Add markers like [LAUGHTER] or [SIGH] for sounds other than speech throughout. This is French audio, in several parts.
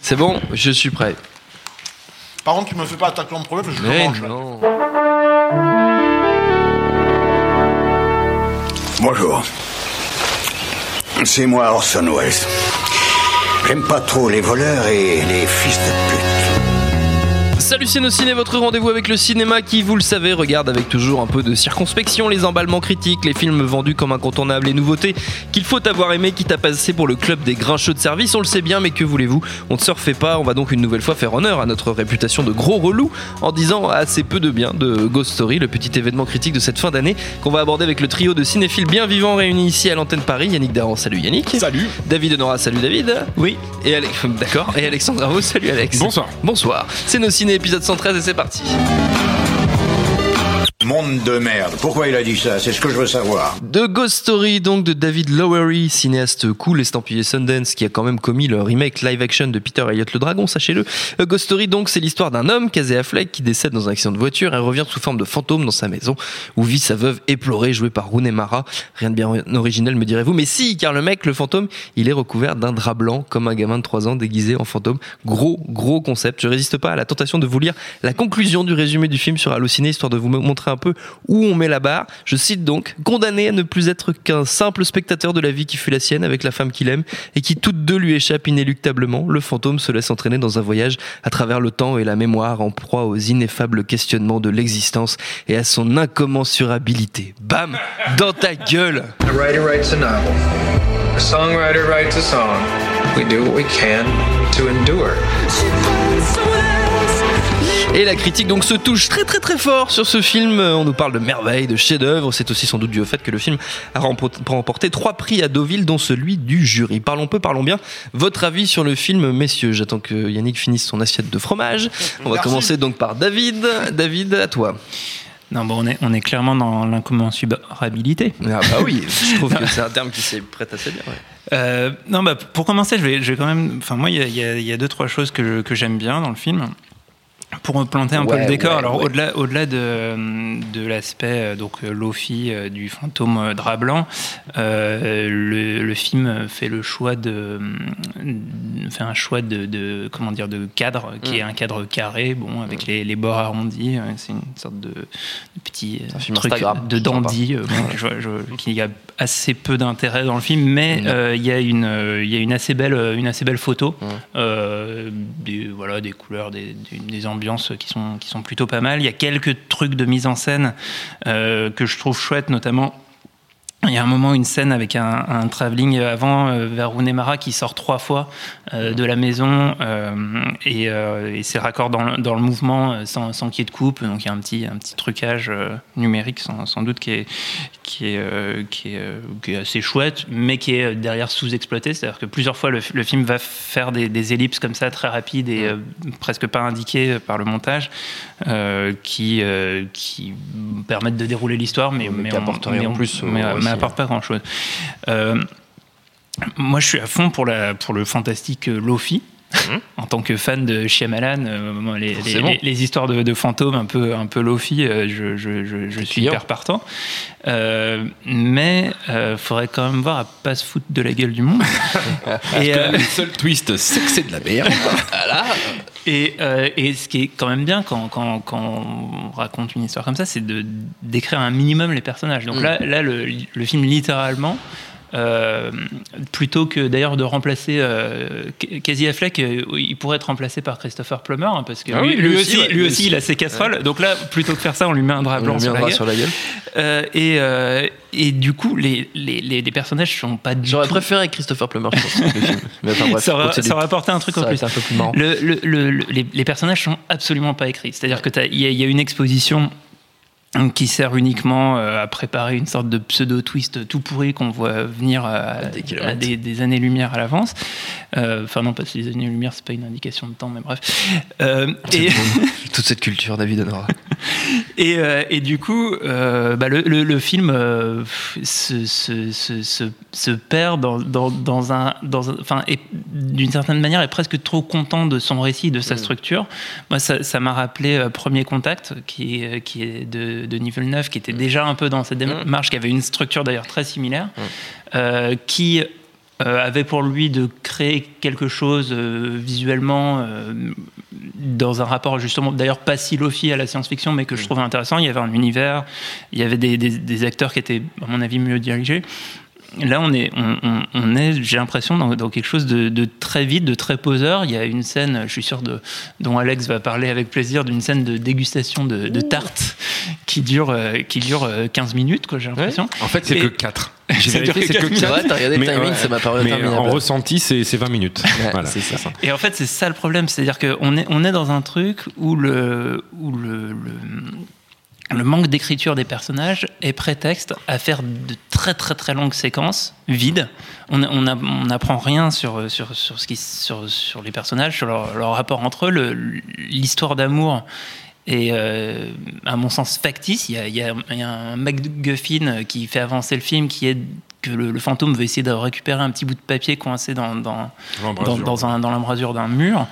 C'est bon, je suis prêt. Par contre, tu me fais pas attaquer en premier parce que je Mais commence. non. Bonjour. C'est moi Orson Welles. J'aime pas trop les voleurs et les fils de pute. Salut Ciné, votre rendez-vous avec le cinéma qui, vous le savez, regarde avec toujours un peu de circonspection les emballements critiques, les films vendus comme incontournables, les nouveautés qu'il faut avoir aimé, quitte à passer pour le club des grincheux de service, on le sait bien, mais que voulez-vous? On ne se refait pas, on va donc une nouvelle fois faire honneur à notre réputation de gros relou en disant assez peu de bien de Ghost Story, le petit événement critique de cette fin d'année qu'on va aborder avec le trio de cinéphiles bien vivants réunis ici à l'antenne Paris, Yannick Daran, salut Yannick. Salut. David Honora, salut David. Oui. Et Alex, [LAUGHS] d'accord. Et Alexandre Ravo, salut Alex. Bonsoir. Bonsoir. C'est nos ciné épisode 113 et c'est parti. Monde de merde. Pourquoi il a dit ça? C'est ce que je veux savoir. The Ghost Story, donc de David Lowery, cinéaste cool, estampillé Sundance, qui a quand même commis le remake live action de Peter Elliott le Dragon, sachez-le. A Ghost Story, donc, c'est l'histoire d'un homme, Casey Affleck, qui décède dans un accident de voiture et revient sous forme de fantôme dans sa maison, où vit sa veuve éplorée, jouée par Rooney Mara. Rien de bien original, me direz-vous. Mais si, car le mec, le fantôme, il est recouvert d'un drap blanc, comme un gamin de 3 ans déguisé en fantôme. Gros, gros concept. Je résiste pas à la tentation de vous lire la conclusion du résumé du film sur Allociné, histoire de vous montrer un peu où on met la barre. Je cite donc, condamné à ne plus être qu'un simple spectateur de la vie qui fut la sienne avec la femme qu'il aime et qui toutes deux lui échappent inéluctablement, le fantôme se laisse entraîner dans un voyage à travers le temps et la mémoire en proie aux ineffables questionnements de l'existence et à son incommensurabilité. Bam Dans ta gueule A writer writes a novel. A songwriter writes a song. We do what we can to endure. Et la critique donc se touche très très très fort sur ce film. On nous parle de merveilles, de chefs-d'œuvre. C'est aussi sans doute dû au fait que le film a rempo- remporté trois prix à Deauville, dont celui du jury. Parlons peu, parlons bien. Votre avis sur le film, messieurs? J'attends que Yannick finisse son assiette de fromage. On va Merci. commencer donc par David. David, à toi. Non, bon, on est, on est clairement dans l'incommensurabilité. Ah bah oui, je trouve que [LAUGHS] c'est un terme qui s'est prête assez bien. ouais. Euh, non, bah, pour commencer, je vais, je vais quand même. Enfin, moi, il y a, il y a- il y a deux, trois choses que j'aime bien dans le film. Pour planter un peu le décor, ouais, alors ouais. au-delà, au-delà de, de l'aspect euh, donc euh, Lofi euh, du fantôme drap blanc, euh, le, le film fait le choix de fait un choix de, de- comment dire de cadre qui est Mm. un cadre carré, bon avec les, les bords arrondis, c'est une sorte de, de petit truc Instagram, de dandy bon, [LAUGHS] je- je- qui a assez peu d'intérêt dans le film, mais Mm. euh, il y a une il y a une assez belle une assez belle photo, Mm. euh, des voilà des couleurs, des, des, des ambiances qui sont qui sont plutôt pas mal. Il y a quelques trucs de mise en scène euh, que je trouve chouettes, notamment. Il y a un moment, une scène avec un, un travelling avant euh, vers Runemara qui sort trois fois euh, de la maison euh, et, euh, et c'est raccord dans, le- dans le mouvement sans, sans qu'il y ait de coupe. Donc il y a un petit, un petit trucage numérique sans, sans doute qui est, qui, est, qui, est, qui est assez chouette, mais qui est derrière sous-exploité. C'est-à-dire que plusieurs fois, le, le film va faire des, des ellipses comme ça très rapides et presque pas indiquées par le montage qui, qui permettent de dérouler l'histoire, mais, Mais mais qui on- mais en plus, mais, euh, aussi. mais apporte pas grand-chose. Euh, moi, je suis à fond pour, la, pour le fantastique euh, Lofi. En tant que fan de Shyamalan, euh, les, les, Forcément. les- les histoires de, de fantômes un peu, un peu Lofi, euh, je, je, je, je suis hyper partant. Euh, mais il faudrait quand même voir à pas se foutre de la gueule du monde. [LAUGHS] et, Le seul twist, c'est que c'est de la merde. [LAUGHS] et, euh, et ce qui est quand même bien quand, quand, quand on raconte une histoire comme ça, c'est de décrire un minimum les personnages. Donc Mm. là, là le, le film littéralement. Euh, plutôt que d'ailleurs de remplacer euh, Casey Affleck, euh, il pourrait être remplacé par Christopher Plummer hein, parce que Ah lui, oui, lui lui aussi, ouais, lui lui aussi, aussi. il a ses casseroles. Donc là, plutôt que faire ça, on lui met un drap blanc sur la, sur la gueule. Euh, et, euh, et du coup, les, les, les, les personnages sont pas du J'aurais tout préféré Christopher Plummer, je pense, le film. Mais enfin bref, ça, aurait, continue. ça aurait apporté un truc Ça en plus. un peu plus marrant. Le- le- le- le- les, les personnages sont absolument pas écrits. C'est-à-dire que y, il y a une exposition qui sert uniquement euh, à préparer une sorte de pseudo-twist tout pourri qu'on voit venir à, des à des, des années-lumière à l'avance. Euh, Enfin non, parce que les années-lumière, c'est pas une indication de temps, mais bref. Euh, et, [LAUGHS] Toute cette culture, David Honora. [LAUGHS] et, euh, et du coup, euh, bah, le, le- le film euh, se, se- se- se- se perd dans, dans- dans un, dans un- enfin, d'une certaine manière, est presque trop content de son récit, de sa structure. Moi, ça m'a rappelé Premier Contact, qui, est- qui est de, de Denis Villeneuve, qui était déjà un peu dans cette démarche, qui avait une structure d'ailleurs très similaire, qui avait pour lui de créer quelque chose visuellement dans un rapport justement d'ailleurs pas si lofi à la science-fiction mais que je trouvais intéressant. Il y avait un univers il y avait des, des- des acteurs qui étaient à mon avis mieux dirigés là on est on, on- on est j'ai l'impression dans, dans quelque chose de, de très vite de très poseur il y a une scène je suis sûr de dont Alex va parler avec plaisir d'une scène de dégustation de, de tartes qui dure euh, qui dure euh, 15 minutes quoi j'ai l'impression En fait, c'est Et- que 4. [LAUGHS] J'ai Ça vérifié, dure c'est que que quatre 4. minutes. Ouais, t'as regardé le timing, ça m'a paru Mais interminable. en ressenti, c'est c'est 20 minutes. Ouais, voilà, c'est ça. [LAUGHS] Et en fait, c'est ça le problème, c'est-à-dire qu'on est, on est dans un truc où le, où le, le, le manque d'écriture des personnages est prétexte à faire de très très très longues séquences vides. On n'apprend rien sur, sur, sur, ce qui, sur, sur les personnages, sur leur, leur rapport entre eux. L'histoire d'amour est, euh, à mon sens, factice. Il y, a, il, y a, il y a un MacGuffin qui fait avancer le film qui est que le, le fantôme veut essayer de récupérer un petit bout de papier coincé dans, dans, dans l'embrasure d'un mur.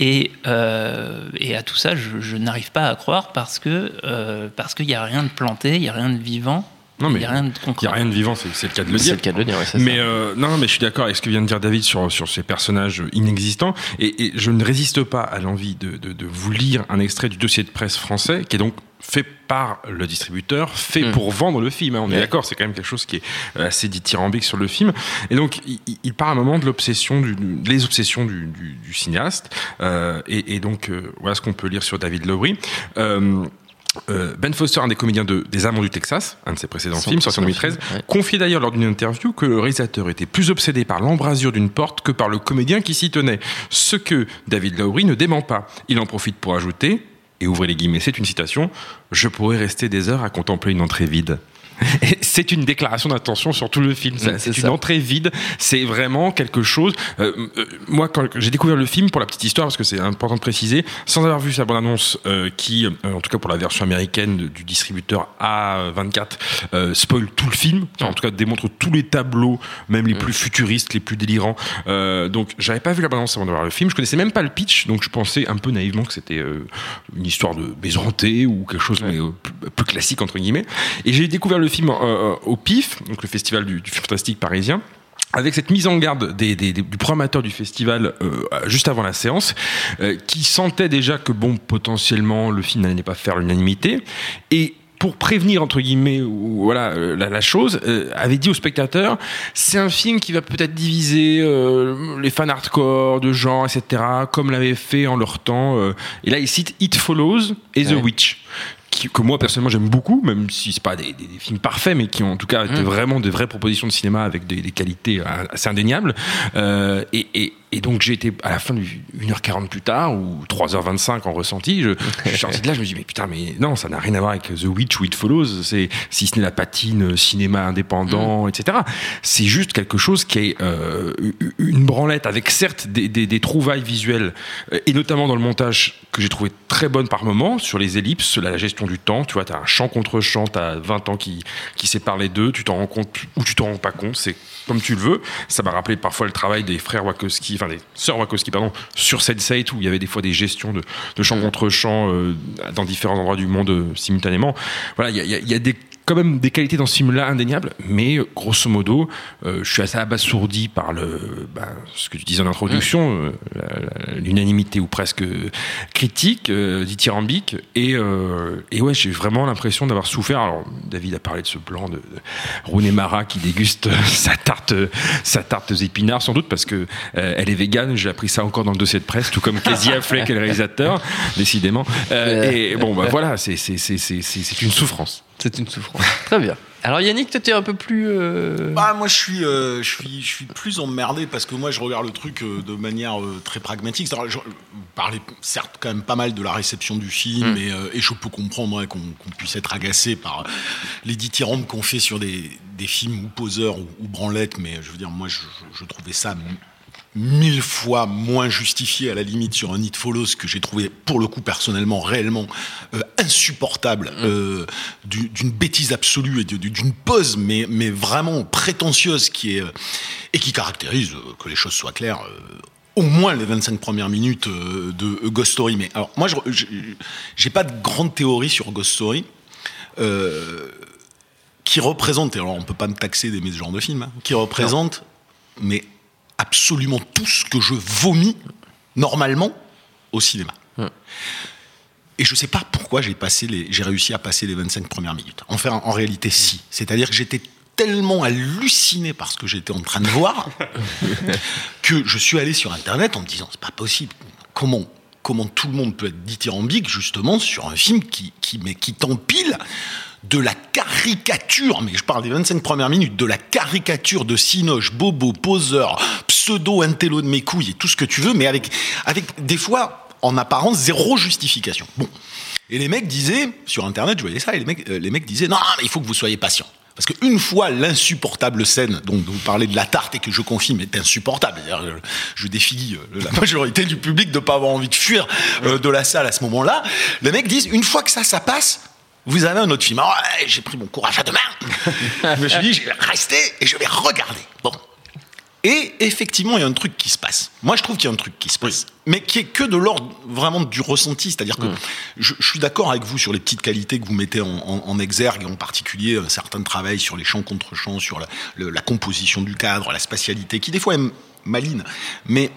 Et, euh, et à tout ça, je, je n'arrive pas à croire parce que euh, parce qu'il n'y a rien de planté, il n'y a rien de vivant, Non, mais il n'y a rien de concret. a rien de vivant, c'est le cas de le C'est dire. le cas de le dire, ouais, Mais ça. euh, non, mais je suis d'accord avec ce que vient de dire David sur, sur ces personnages inexistants. Et, et je ne résiste pas à l'envie de, de, de vous lire un extrait du dossier de presse français qui est donc fait par le distributeur, fait Mm. pour vendre le film. hein, on est d'accord, c'est quand même quelque chose qui est euh, assez dithyrambique sur le film. Et donc, il, il- parle à un moment de l'obsession, du, du- les obsessions du, cinéaste. Euh, et, et donc, euh, voilà ce qu'on peut lire sur David Lowry. Euh, ben Foster, un des comédiens de, des Amants du Texas, un de ses précédents Son films, sorti en précédent 2013, film, ouais. confiait d'ailleurs lors d'une interview que le réalisateur était plus obsédé par l'embrasure d'une porte que par le comédien qui s'y tenait. Ce que David Lowry ne dément pas. Il en profite pour ajouter, et ouvrez les guillemets, c'est une citation, Je pourrais rester des heures à contempler une entrée vide. C'est une déclaration d'intention sur tout le film. Ouais, C'est une ça. entrée vide. C'est vraiment quelque chose. euh, euh, moi, quand j'ai découvert le film, pour la petite histoire, parce que c'est important de préciser, sans avoir vu sa bande-annonce, euh, qui, en tout cas pour la version américaine du distributeur A24, euh, spoil tout le film. Enfin, en tout cas, démontre tous les tableaux, même les plus futuristes, les plus délirants. Donc, j'avais pas vu la bande-annonce avant de voir le film. Je connaissais même pas le pitch, donc je pensais un peu naïvement que c'était une histoire de maison hantée ou quelque chose mais, euh, plus, plus classique entre guillemets. Et j'ai découvert le film euh, au PIF, donc le festival du, du film fantastique parisien avec cette mise en garde des, des- des- du programmateur du festival euh, juste avant la séance, euh, qui sentait déjà que bon potentiellement le film n'allait pas faire l'unanimité et pour prévenir entre guillemets ou, voilà euh, la, la chose euh, avait dit aux spectateurs c'est un film qui va peut-être diviser euh, les fans hardcore de genre etc comme l'avait fait en leur temps euh, et là il cite It Follows et The. Witch qui- que moi personnellement j'aime beaucoup, même si c'est pas des, des- des films parfaits, mais qui ont en tout cas été Mm. vraiment de vraies propositions de cinéma avec des, des qualités euh, assez indéniables. Euh, et, et- et donc j'ai été à la fin du 1h40 plus tard ou 3h25 en ressenti, je, je suis sorti de là, je me dis mais putain mais non ça n'a rien à voir avec The Witch ou It Follows, c'est si ce n'est la patine cinéma indépendant, etc. C'est juste quelque chose qui est euh, une branlette avec certes des, des- des trouvailles visuelles euh, et notamment dans le montage que j'ai trouvé très bonne par moment sur les ellipses, la, la gestion du temps. Tu vois, tu as un champ contre champ, tu as 20 ans qui, qui séparent les deux, tu t'en rends compte ou tu t'en rends pas compte, c'est comme tu le veux. Ça m'a rappelé parfois le travail des frères Wachowski, enfin sœurs pardon, sur Sense8 où il y avait des fois des gestions de, de contre champ euh, dans différents endroits du monde euh, simultanément. Voilà, il y a des quand même des qualités dans ce film-là indéniables, mais euh, grosso modo, euh, je suis assez abasourdi par le, ben, ce que tu disais en introduction, euh, l'unanimité ou presque critique, euh, dithyrambique, et, euh, et ouais, j'ai vraiment l'impression d'avoir souffert. Alors, David a parlé de ce plan de, de Rooney Mara qui déguste euh, [LAUGHS] sa tarte, euh, sa tarte aux épinards, sans doute parce que euh, elle est végane. J'ai appris ça encore dans le dossier de presse, tout comme Casey [LAUGHS] Affleck, le réalisateur, décidément. Euh, et bon, bah voilà, c'est une souffrance. C'est une souffrance. [LAUGHS] Très bien. Alors Yannick, toi, t'es un peu plus. euh, Bah, moi, je suis, euh, je, suis, je suis plus emmerdé parce que moi, je regarde le truc euh, de manière euh, très pragmatique. Je, vous parlez certes quand même pas mal de la réception du film et, euh, et je peux comprendre ouais, qu'on puisse être agacé par les dithyrambes qu'on fait sur des, des films ou poseurs ou, ou branlettes, mais je veux dire, moi, je, je- je trouvais ça mille fois moins justifié à la limite sur un It Follows que j'ai trouvé pour le coup personnellement réellement euh, insupportable euh, du- d'une bêtise absolue et d'une pause mais, mais vraiment prétentieuse qui est euh, et qui caractérise euh, que les choses soient claires euh, au moins les 25 premières minutes euh, de euh, Ghost Story. Mais alors moi j'ai pas de grande théorie sur Ghost Story euh, qui représente, et alors on peut pas me taxer d'aimer ce genre de film, hein, qui représente, mais absolument tout ce que je vomis normalement au cinéma. Et je sais pas pourquoi j'ai passé les, j'ai réussi à passer les 25 premières minutes. Enfin, en réalité, si. C'est-à-dire que j'étais tellement halluciné par ce que j'étais en train de voir [LAUGHS] que je suis allé sur Internet en me disant c'est pas possible. Comment comment tout le monde peut être dithyrambique justement sur un film qui qui mais qui t'empile de la caricature, mais je parle des 25 premières minutes, de la caricature de Sinoche, Bobo, poseur, pseudo intello de mes couilles et tout ce que tu veux, mais avec, avec des fois, en apparence, zéro justification. Bon. Et les mecs disaient, sur Internet, je voyais ça, et les mecs, euh, les mecs disaient, non, mais il faut que vous soyez patient. Parce qu'une fois l'insupportable scène dont vous parlez de la tarte et que je confirme est insupportable, c'est-à-dire, je, défie euh, la [LAUGHS] majorité du public de pas avoir envie de fuir euh, de la salle à ce moment-là, les mecs disent, une fois que ça, ça passe, vous avez un autre film. Ouais, j'ai pris mon courage à deux mains. je me suis dit, je vais rester et je vais regarder. Bon. Et effectivement, il y a un truc qui se passe. Moi, je trouve qu'il y a un truc qui se passe. Mais qui est que de l'ordre vraiment du ressenti. C'est-à-dire que je, je suis d'accord avec vous sur les petites qualités que vous mettez en, en- en exergue, en particulier un certain travail sur les chants contre chants, sur la, le- la composition du cadre, la spatialité, qui des fois est m- maline. Mais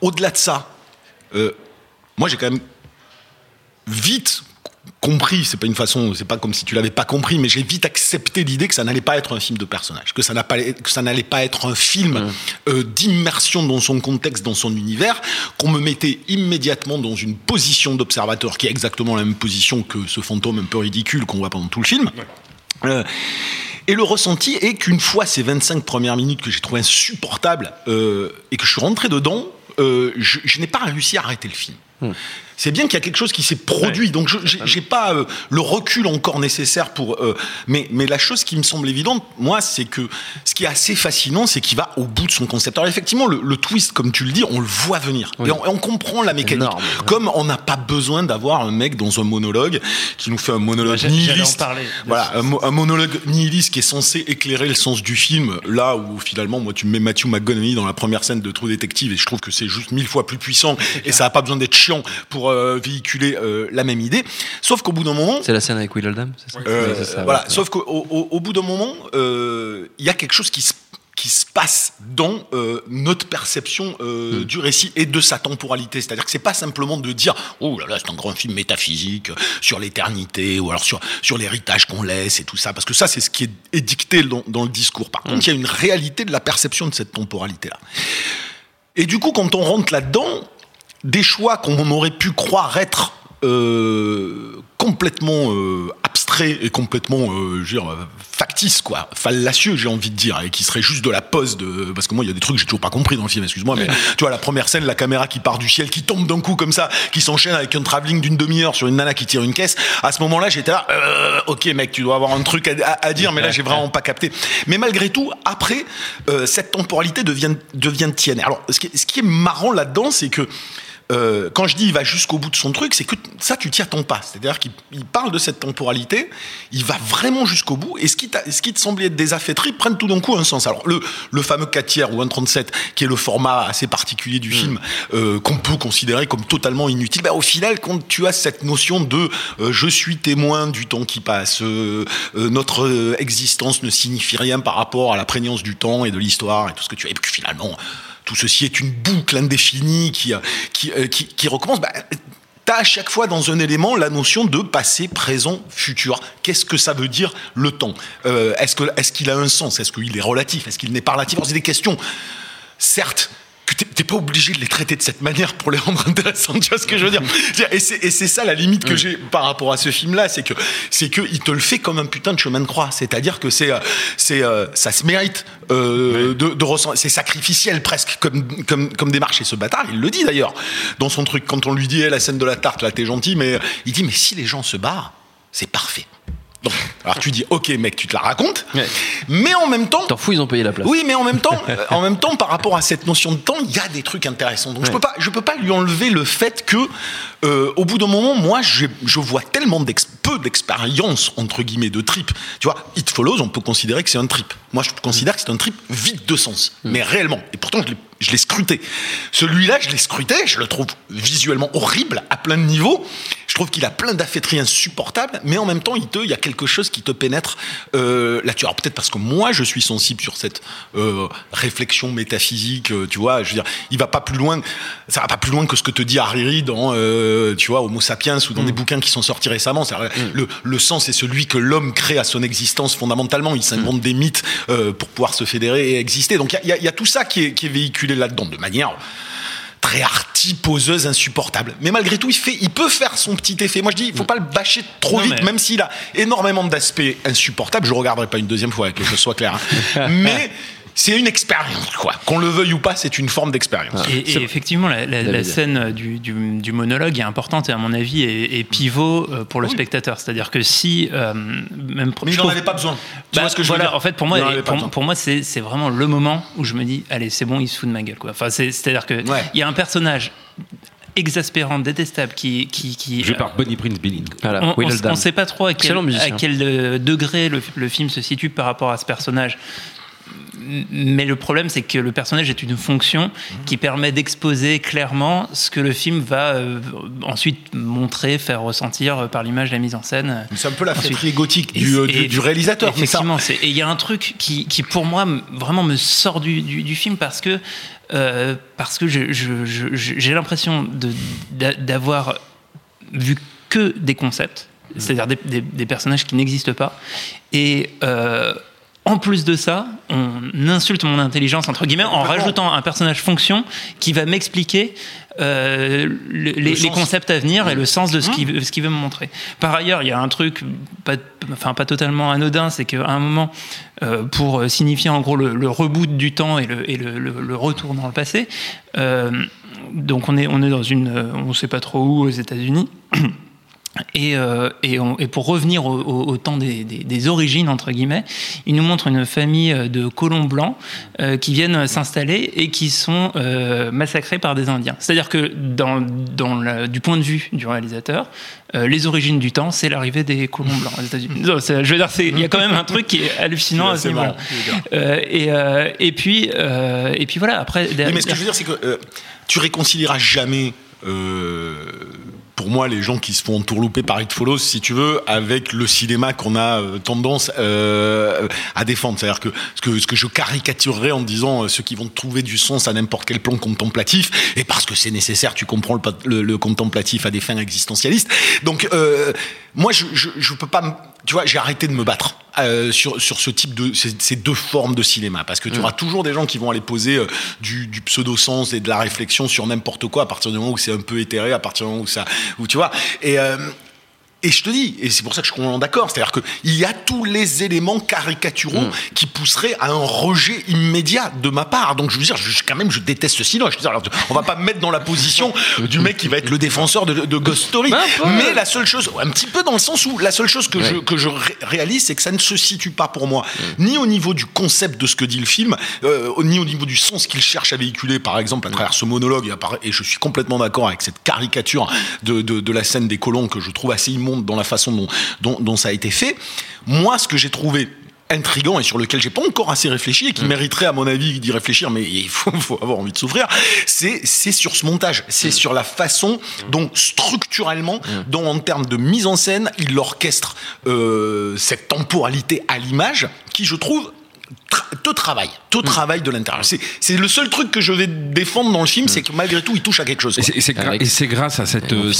au-delà de ça, euh, moi, j'ai quand même vite compris, c'est pas une façon, c'est pas comme si tu l'avais pas compris, mais j'ai vite accepté l'idée que ça n'allait pas être un film de personnage, que ça n'a pas, que ça n'allait pas être un film euh, d'immersion dans son contexte, dans son univers, qu'on me mettait immédiatement dans une position d'observateur qui est exactement la même position que ce fantôme un peu ridicule qu'on voit pendant tout le film. Euh, et le ressenti est qu'une fois ces 25 premières minutes que j'ai trouvé insupportables euh, et que je suis rentré dedans, je, je n'ai pas réussi à arrêter le film. C'est bien qu'il y a quelque chose qui s'est produit, donc je j'ai- j'ai pas euh, le recul encore nécessaire pour. euh, mais, mais la chose qui me semble évidente, moi, c'est que ce qui est assez fascinant, c'est qu'il va au bout de son concept. Alors effectivement, le, le twist, comme tu le dis, on le voit venir et, on, et on comprend la mécanique. Énorme, ouais. Comme on n'a pas besoin d'avoir un mec dans un monologue qui nous fait un monologue en nihiliste. parler. Voilà, un, mo- un monologue nihiliste qui est censé éclairer le sens du film. Là où finalement, moi, tu me mets Matthew McConaughey dans la première scène de True Detective et je trouve que c'est juste mille fois plus puissant et ça n'a pas besoin d'être chiant pour euh, véhiculer euh, la même idée. Sauf qu'au bout d'un moment, C'est la scène avec Will Oldham, c'est ça euh, ça, voilà. ouais. Sauf qu'au au, au bout d'un moment, euh, il y a quelque chose qui se qui se passe dans euh, notre perception euh, du récit et de sa temporalité. C'est-à-dire que c'est pas simplement de dire oh là là c'est un grand film métaphysique sur l'éternité ou alors sur sur l'héritage qu'on laisse et tout ça parce que ça c'est ce qui est, est dicté dans, dans le discours. Par contre il y a une réalité de la perception de cette temporalité là. Et du coup quand on rentre là-dedans, des choix qu'on aurait pu croire être euh, complètement euh, abstraits et complètement euh, je veux dire, factices quoi, fallacieux j'ai envie de dire, et qui serait juste de la pose de parce que moi il y a des trucs que j'ai toujours pas compris dans le film, excuse-moi, mais [LAUGHS] tu vois la première scène, la caméra qui part du ciel, qui tombe d'un coup comme ça, qui s'enchaîne avec un travelling d'une demi-heure sur une nana qui tire une caisse. À ce moment-là, j'étais là, euh, ok mec, tu dois avoir un truc à, à- à dire, mais là j'ai vraiment pas capté. Mais malgré tout, après, euh, cette temporalité devient devient tienne. Alors ce qui est, ce qui est marrant là-dedans, c'est que euh, quand je dis il va jusqu'au bout de son truc, c'est que ça, tu t'y attends pas. C'est-à-dire qu'il il parle de cette temporalité, il va vraiment jusqu'au bout, et ce qui, ce qui te semblait être des affaîtries prennent tout d'un coup un sens. Alors, le, le fameux 4 tiers ou 1,37, qui est le format assez particulier du film, euh, qu'on peut considérer comme totalement inutile, bah, au final, quand tu as cette notion de euh, je suis témoin du temps qui passe, euh, euh, notre euh, existence ne signifie rien par rapport à la prégnance du temps et de l'histoire et tout ce que tu as, et puis finalement, tout ceci est une boucle indéfinie qui, euh, euh, qui, qui recommence. Bah, à chaque fois dans un élément la notion de passé, présent, futur. Qu'est-ce que ça veut dire le temps Euh, Est-ce qu'il a un sens? Est-ce qu'il est relatif? Est-ce qu'il n'est pas relatif? C'est des questions, certes, t'es- pas obligé de les traiter de cette manière pour les rendre intéressants. Tu vois ce que je veux dire? Et c'est ça la limite que j'ai par rapport à ce film-là, c'est que c'est que il te le fait comme un putain de chemin de croix. C'est-à-dire que c'est euh, c'est euh, ça se mérite euh, de, de ressentir. C'est sacrificiel presque comme comme comme démarche. Et ce bâtard, il le dit d'ailleurs dans son truc quand on lui dit Eh, la scène de la tarte, là t'es gentil, mais il dit mais si les gens se barrent, c'est parfait. Donc, alors tu dis ok mec, tu te la racontes, mais en même temps, T'en fous, ils ont payé la place. oui, mais en même temps, euh, en même temps, par rapport à cette notion de temps, il y a des trucs intéressants. Donc je peux pas, je peux pas lui enlever le fait que, euh, au bout d'un moment, moi, je, je vois tellement peu d'expérience entre guillemets de trip. Tu vois, It Follows, on peut considérer que c'est un trip. Moi, je considère que c'est un trip vide de sens, mais réellement. Et pourtant, je l'ai- scruté. Celui-là, je l'ai scruté. Je le trouve visuellement horrible à plein de niveaux. Je trouve qu'il a plein d'affêteries insupportables, mais en même temps, il te, il y a quelque chose qui te pénètre euh, là-dessus. Alors peut-être parce que moi, je suis sensible sur cette euh, réflexion métaphysique. tu vois, je veux dire, il va pas plus loin. Ça va pas plus loin que ce que te dit Hariri dans, euh, tu vois, Homo sapiens ou dans des bouquins qui sont sortis récemment. C'est-à-dire, Le, le sens est celui que l'homme crée à son existence fondamentalement. Il s'invente des mythes euh, pour pouvoir se fédérer et exister. Donc il y y, y a tout ça qui est, qui est véhiculé là-dedans de manière très arty, poseuse, insupportable. Mais malgré tout, il, fait, il peut faire son petit effet. Moi, je dis, il faut pas le bâcher trop Non, vite, mais- même s'il a énormément d'aspects insupportables. Je regarderai pas une deuxième fois, que ce soit clair. hein. [LAUGHS] Mais c'est une expérience, quoi. Qu'on le veuille ou pas, c'est une forme d'expérience. Et, et effectivement, la, la- la David. scène du, du- du monologue est importante et, à mon avis, est, est pivot euh, pour le spectateur. C'est-à-dire que si. euh, même, Mais il je n'en avait pas besoin. Tu Bah, vois ce que je voilà, veux dire en fait, pour moi, pour, moi, c'est c'est vraiment le moment où je me dis, allez, c'est bon, il se fout de ma gueule, quoi. Enfin, c'est- c'est-à-dire que il Ouais. y a un personnage exaspérant, détestable, qui, qui, qui Joué par Bonnie Prince Billing. Voilà, on, on sait pas trop à quel, à euh, degré le, le film se situe par rapport à ce personnage. Mais le problème, c'est que le personnage est une fonction qui permet d'exposer clairement ce que le film va euh, ensuite montrer, faire ressentir euh, par l'image, la mise en scène. C'est un peu la fêterie gothique du, euh, du- et- du réalisateur. mais ça- Effectivement, c'est- et il y a un truc qui, qui, pour moi, vraiment me sort du, du- du film parce que, euh, parce que j'ai l'impression d'avoir vu que des concepts, c'est-à-dire des, des- des personnages qui n'existent pas. Et en plus de ça, on insulte mon intelligence, entre guillemets, en rajoutant un personnage fonction qui va m'expliquer euh, le- les, concepts à venir et le sens de ce qu'il veut, ce qu'il veut me montrer. Par ailleurs, il y a un truc, pas, enfin pas totalement anodin, c'est qu'à un moment, euh, pour signifier en gros le, le reboot du temps et le, et le- le- le retour dans le passé, euh, donc on est, on est dans une, on ne sait pas trop où aux États-Unis. Et, euh, et, on- et pour revenir au, au- au temps des, des- des origines, entre guillemets, il nous montre une famille de colons blancs euh, qui viennent s'installer et qui sont euh, massacrés par des Indiens. C'est-à-dire que dans, dans la- du point de vue du réalisateur, euh, les origines du temps, c'est l'arrivée des colons blancs aux États-Unis. [LAUGHS] Je veux dire, il y a quand même un truc qui est hallucinant [LAUGHS] à ce niveau-là. Euh, et, euh, et, puis, euh, et puis voilà, après... Mais ce que je veux dire, c'est que euh, tu réconcilieras jamais. euh, pour moi, les gens qui se font entourlouper par It Follows, si tu veux, avec le cinéma qu'on a euh, tendance euh, à défendre. C'est-à-dire que ce, que ce que je caricaturerais en disant euh, ceux qui vont trouver du sens à n'importe quel plan contemplatif, et parce que c'est nécessaire, tu comprends le, le- le contemplatif à des fins existentialistes. Donc, euh, moi, je, je peux pas. Tu vois, j'ai arrêté de me battre euh, sur, sur ce type de ces, ces deux formes de cinéma parce que tu auras toujours des gens qui vont aller poser euh, du, du pseudo-sens et de la réflexion sur n'importe quoi à partir du moment où c'est un peu éthéré, à partir du moment où ça, où tu vois. Et euh, et je te dis, et c'est pour ça que je suis complètement d'accord, c'est-à-dire qu'il y a tous les éléments caricaturaux qui pousseraient à un rejet immédiat de ma part. Donc je veux dire, je, quand même, je déteste ce cinéma. Je veux dire, alors, on va pas me mettre dans la position du mec qui va être le défenseur de, de Ghost Story. Mais la seule chose, un petit peu dans le sens où la seule chose que je, que je ré- réalise, c'est que ça ne se situe pas pour moi, ni au niveau du concept de ce que dit le film, euh, ni au niveau du sens qu'il cherche à véhiculer, par exemple, à travers ce monologue. Et, je suis complètement d'accord avec cette caricature de, de, de la scène des colons que je trouve assez immonde dans la façon dont, dont, dont ça a été fait. Moi, ce que j'ai trouvé intrigant et sur lequel j'ai pas encore assez réfléchi et qui mériterait à mon avis d'y réfléchir mais il faut, [LAUGHS] faut avoir envie de souffrir c'est c'est sur ce montage. C'est sur la façon dont structurellement dont en termes de mise en scène il orchestre euh, cette temporalité à l'image qui je trouve tra- te travaille, te travaille de l'intérieur. C'est c'est le seul truc que je vais défendre dans le film, c'est que malgré tout, il touche à quelque chose. Et quoi. c'est- et c'est gra- Alex. et c'est grâce à cette, euh,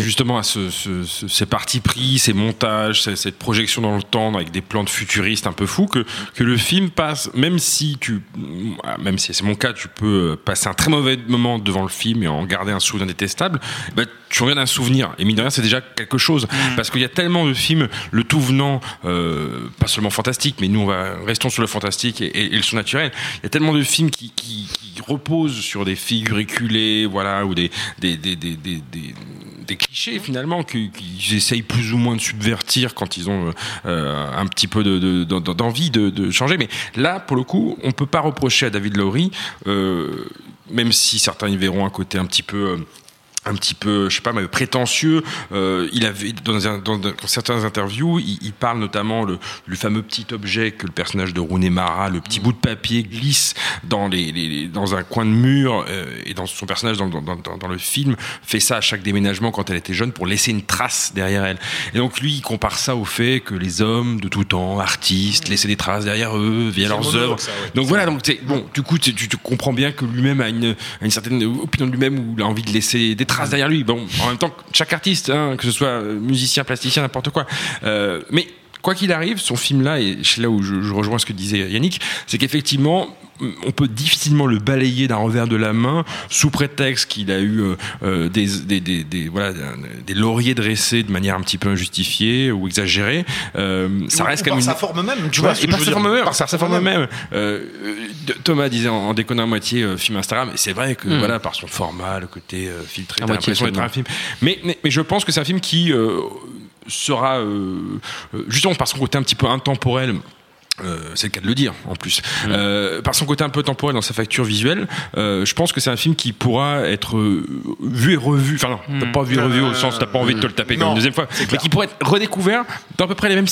justement à ce, ce- ce- ces partis pris, ces montages, cette projection dans le temps avec des plans de futuristes un peu fous que, que le film passe, même si tu, même si c'est mon cas, tu peux euh, passer un très mauvais moment devant le film et en garder un souvenir détestable, bah, tu regardes un souvenir. Et mine de rien, c'est déjà quelque chose. Parce qu'il y a tellement de films, le tout venant, euh, pas seulement fantastique, mais nous, on va, restons sur le fantastique et, et- et le. Il y a tellement de films qui, reposent sur des figures éculées, voilà, ou des, clichés finalement qui- qu'ils essayent plus ou moins de subvertir quand ils ont euh, un petit peu de- de- de- d'envie de, changer. Mais là, pour le coup, on peut pas reprocher à David Lowry, euh, même si certains y verront un côté un petit peu euh, un petit peu, je sais pas, mais prétentieux. Euh, il avait dans, un- dans, dans certaines interviews, il, il parle notamment le, le fameux petit objet que le personnage de Rooney Mara, le petit bout de papier glisse dans les, les- les- dans un coin de mur euh, et dans son personnage dans, dans, le film fait ça à chaque déménagement quand elle était jeune pour laisser une trace derrière elle. Et donc lui, il compare ça au fait que les hommes de tout temps, artistes, laissaient des traces derrière eux via leurs œuvres. ça, ouais. Donc voilà, donc bon, du coup, tu, comprends bien que lui-même a une, a une certaine opinion de lui-même où il a envie de laisser des traces derrière lui. Bon, en même temps, chaque artiste, hein, que ce soit euh, musicien, plasticien, n'importe quoi. Euh, mais quoi qu'il arrive, son film-là, et c'est là où je, je rejoins ce que disait Yannick, c'est qu'effectivement, on peut difficilement le balayer d'un revers de la main sous prétexte qu'il a eu euh, euh, des, des, des, des- voilà, des lauriers dressés de manière un petit peu injustifiée ou exagérée. Euh, ça Ou- reste ou quand par même sa une- forme même, tu vois. et par sa forme même, Par sa forme même. Euh, Thomas disait en, en déconnant à moitié film Instagram, et c'est vrai que Mm. voilà, par son format, le côté filtré, t'as l'impression d'être un film. Mais, mais, mais je pense que c'est un film qui sera, justement par son côté un petit peu intemporel, euh, c'est le cas de le dire en plus. Euh, par son côté un peu temporel dans sa facture visuelle, euh, je pense que c'est un film qui pourra être euh, vu et revu. Enfin non, t'as pas vu et revu au sens, t'as pas envie de te le taper comme une deuxième fois, mais qui pourrait être redécouvert dans à peu près les mêmes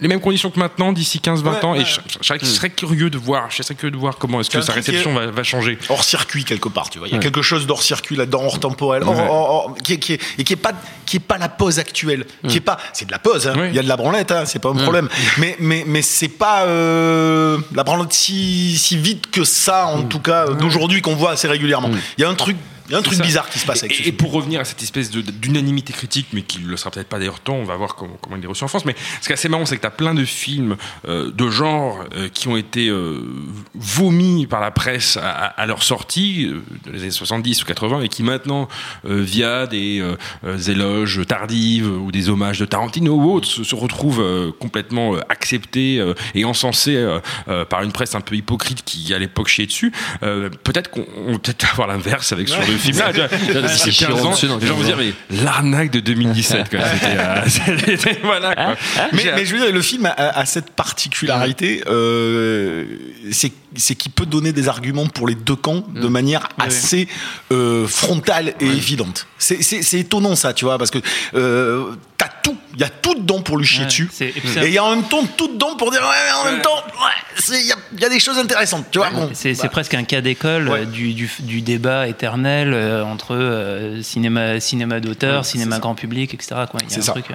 les mêmes conditions que maintenant d'ici 15-20 Ouais, ans et je, je serais, je serais curieux de voir je serais curieux de voir comment est-ce que sa réception va, va changer hors circuit quelque part, tu vois. Il y a Ouais. quelque chose d'hors circuit là-dedans, hors temporel, hors- Ouais. hors- hors- qui, est, qui est- et qui est pas qui est pas la pause actuelle, qui est pas c'est de la pause. hein. Il y a de la branlette, hein, c'est pas un problème. Mais mais mais c'est pas euh, la branlette si si vite que ça en tout cas euh, d'aujourd'hui qu'on voit assez régulièrement. Il y a un truc il y a un truc ça. bizarre qui se passe avec ce et, et film. pour revenir à cette espèce d'unanimité critique, mais qui ne le sera peut-être pas d'ailleurs tant, on va voir comment, comment il est reçu en France. Mais ce qui est assez marrant, c'est que tu as plein de films euh, de genre euh, qui ont été euh, vomis par la presse à, à leur sortie, euh, dans les années 70 ou 80, et qui maintenant, euh, via des euh, éloges tardives ou des hommages de Tarantino ou autres, se, se retrouvent euh, complètement euh, acceptés euh, et encensés euh, euh, par une presse un peu hypocrite qui, à l'époque, chiait dessus. Euh, peut-être qu'on on va peut-être [LAUGHS] avoir l'inverse avec ce genre de film-là. C'est 15 chiant les gens vont 15 dire, mais l'arnaque de 2017, quoi. C'était, euh, [LAUGHS] c'était- voilà, quoi. Mais, J'ai- mais je veux dire, le film a, cette particularité, euh, c'est c'est qu'il peut donner des arguments pour les deux camps de manière assez euh, frontale et évidente. C'est- C'est c'est étonnant ça, tu vois, parce que euh, tout, il y a tout dedans pour lui chier Ouais, dessus, et il y a en même temps tout dedans pour dire ouais, mais en même temps, ouais, il y, a- il y a des choses intéressantes, tu vois. bon, C'est bah, presque un cas d'école Ouais. euh, du, du, du débat éternel euh, entre euh, cinéma, cinéma d'auteur, Ouais, cinéma ça. grand public, etc. quoi. Il y a C'est un ça. truc euh,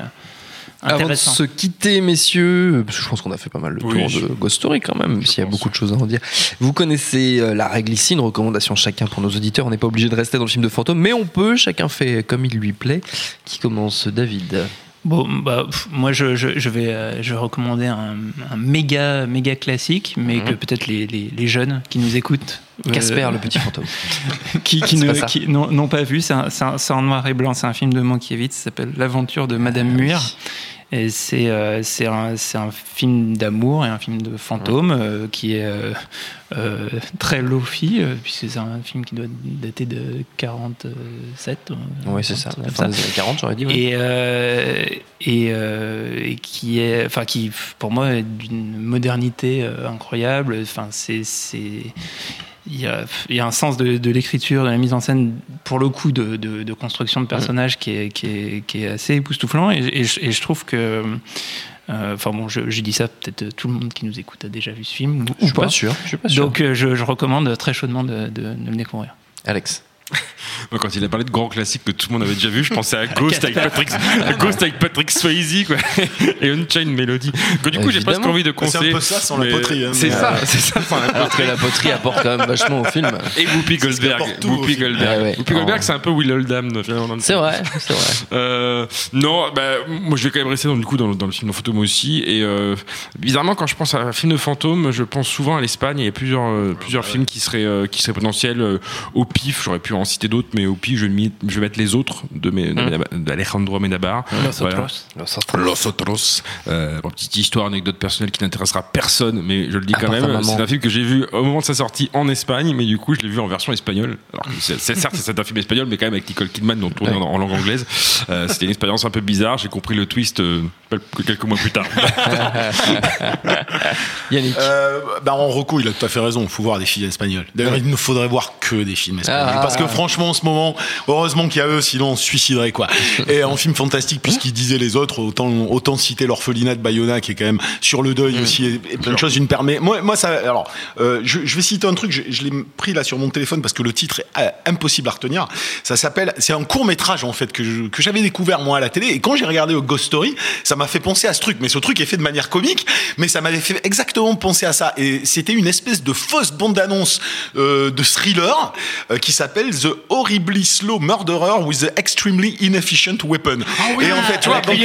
Avant de se quitter, messieurs, parce que je pense qu'on a fait pas mal le tour de Ghost Story quand même, s'il y a beaucoup de choses à en dire. Vous connaissez la règle ici, une recommandation chacun pour nos auditeurs. On n'est pas obligé de rester dans le film de fantôme, mais on peut, chacun fait comme il lui plaît. Qui commence David? Bon, bah, pff, moi, je, je, je vais, euh, je vais recommander un, un méga, méga classique, mais Mhm. que peut-être les, les, les jeunes qui nous écoutent. Euh, Casper, le petit fantôme. [LAUGHS] qui, qui ne- pas qui vu. C'est en noir et blanc. C'est un film de Mankiewicz. Ça s'appelle L'aventure de Madame Ah Muir. Et c'est euh, c'est un, film d'amour et un film de fantôme euh, qui est euh, euh, très low-fi, euh, puisque c'est un film qui doit dater de 47. euh, Oui, c'est ça, la fin des années 40, j'aurais dit. ouais. et, euh, et, euh, et qui est, enfin, qui pour moi est d'une modernité euh, incroyable. Enfin, c'est, il y a, il y a un sens de, de l'écriture, de la mise en scène, pour le coup, de, de, de construction de personnages qui, est, qui, est, qui est assez époustouflant. Et, et je, et je trouve que, euh, enfin bon, je, je dis ça, peut-être tout le monde qui nous écoute a déjà vu ce film ou, Je suis pas. pas sûr. Je suis pas sûr. Donc, euh, je, je recommande très chaudement de, de, de le découvrir. Alex. Moi, quand il a parlé de grands classiques que tout le monde avait déjà vu, je pensais à [LAUGHS] Ghost avec Patrick, à Ghost avec Patrick Swayze, quoi. Et Unchained Melody. Que du coup, j'ai presque envie de C'est un conseiller. peu ça sans la poterie, hein, C'est ça, euh, c'est ça sans la Alors que poterie. la poterie apporte quand même vachement au film. [LAUGHS] Et Whoopi Goldberg. tout Whoopi. Goldberg. Ouais, ouais. Whoopi Goldberg, Oh. c'est un peu Will Oldham. finalement, C'est vrai, c'est vrai. [LAUGHS] Euh, non, bah, moi je vais quand même rester dans, du coup dans, le- dans le film de fantôme aussi. Et euh, bizarrement, quand je pense à un film de fantôme, je pense souvent à l'Espagne. Il y a plusieurs, euh, plusieurs films qui seraient, euh, qui seraient potentiels euh, au pif. J'aurais pu en citer d'autres, mais au pif, je vais, mis- je vais mettre les autres de mes, Mena- d'Alejandro Amenabar. Voilà. Los Otros. Euh, petite histoire, anecdote personnelle qui n'intéressera personne, mais je le dis quand part ta même. C'est un film que j'ai vu au moment de sa sortie en Espagne, mais du coup, je l'ai vu en version espagnole. Alors, c'est, certes, c'est un film espagnol, mais quand même avec Nicole Kidman, dont tourné en, en langue anglaise. Euh, c'était une expérience un peu bizarre. J'ai compris le twist euh, quelques mois plus tard. [LAUGHS] Yannick. Euh, bah en Rocco, il a tout à fait raison. Il faut voir des films espagnols. D'ailleurs, il ne faudrait voir que des films espagnols. Ah. parce que franchement, en ce moment, heureusement qu'il y a eux, sinon on se suiciderait, quoi. Et en film fantastique, puisqu'ils disaient les autres, autant, autant citer l'orphelinat de Bayona, qui est quand même sur le deuil aussi, et, et plein de choses, une permet. Moi, moi, ça, alors, euh, je, je vais citer un truc, je, je l'ai pris là sur mon téléphone parce que le titre est euh, impossible à retenir. Ça s'appelle, c'est un court métrage, en fait, que, je- que j'avais découvert, moi, à la télé. Et quand j'ai regardé Ghost Story, ça m'a fait penser à ce truc. Mais ce truc est fait de manière comique, mais ça m'avait fait exactement penser à ça. Et c'était une espèce de fausse bande-annonce euh, de thriller qui s'appelle The Horribly Slow Murderer with the Extremely Inefficient Weapon. et en fait, tu vois, donc,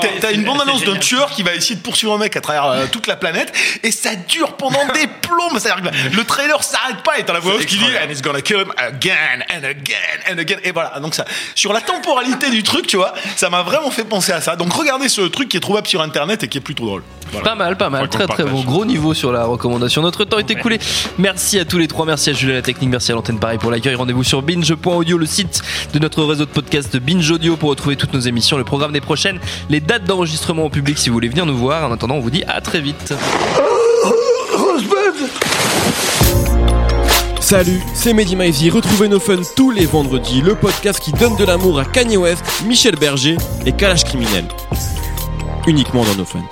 t'as- t'as une bande-annonce d'un tueur qui va essayer de poursuivre un mec à travers euh, toute la planète, et ça dure pendant des plombes. C'est-à-dire que le trailer s'arrête pas, et t'as la voix off qui dit And it's gonna kill him again and again and again. Et voilà. Donc ça, sur la temporalité du truc, tu vois, ça m'a vraiment fait penser à ça. Donc regardez ce truc qui est trouvable sur internet et qui est plutôt drôle. Voilà. Pas mal, pas mal, très très bon, gros niveau sur la recommandation. Notre temps est écoulé. Merci à tous les trois, merci à Julie à la technique, merci à l'antenne pareil pour l'accueil. Rendez-vous sur binge.audio, le site de notre réseau de podcast Binge Audio pour retrouver toutes nos émissions, le programme des prochaines, les dates d'enregistrement au public si vous voulez venir nous voir. En attendant, on vous dit à très vite. Salut, c'est Mehdi Maizy. Retrouvez nos fun tous les vendredis, le podcast qui donne de l'amour à Kanye West, Michel Berger et Kalash Criminel. Uniquement dans nos fun.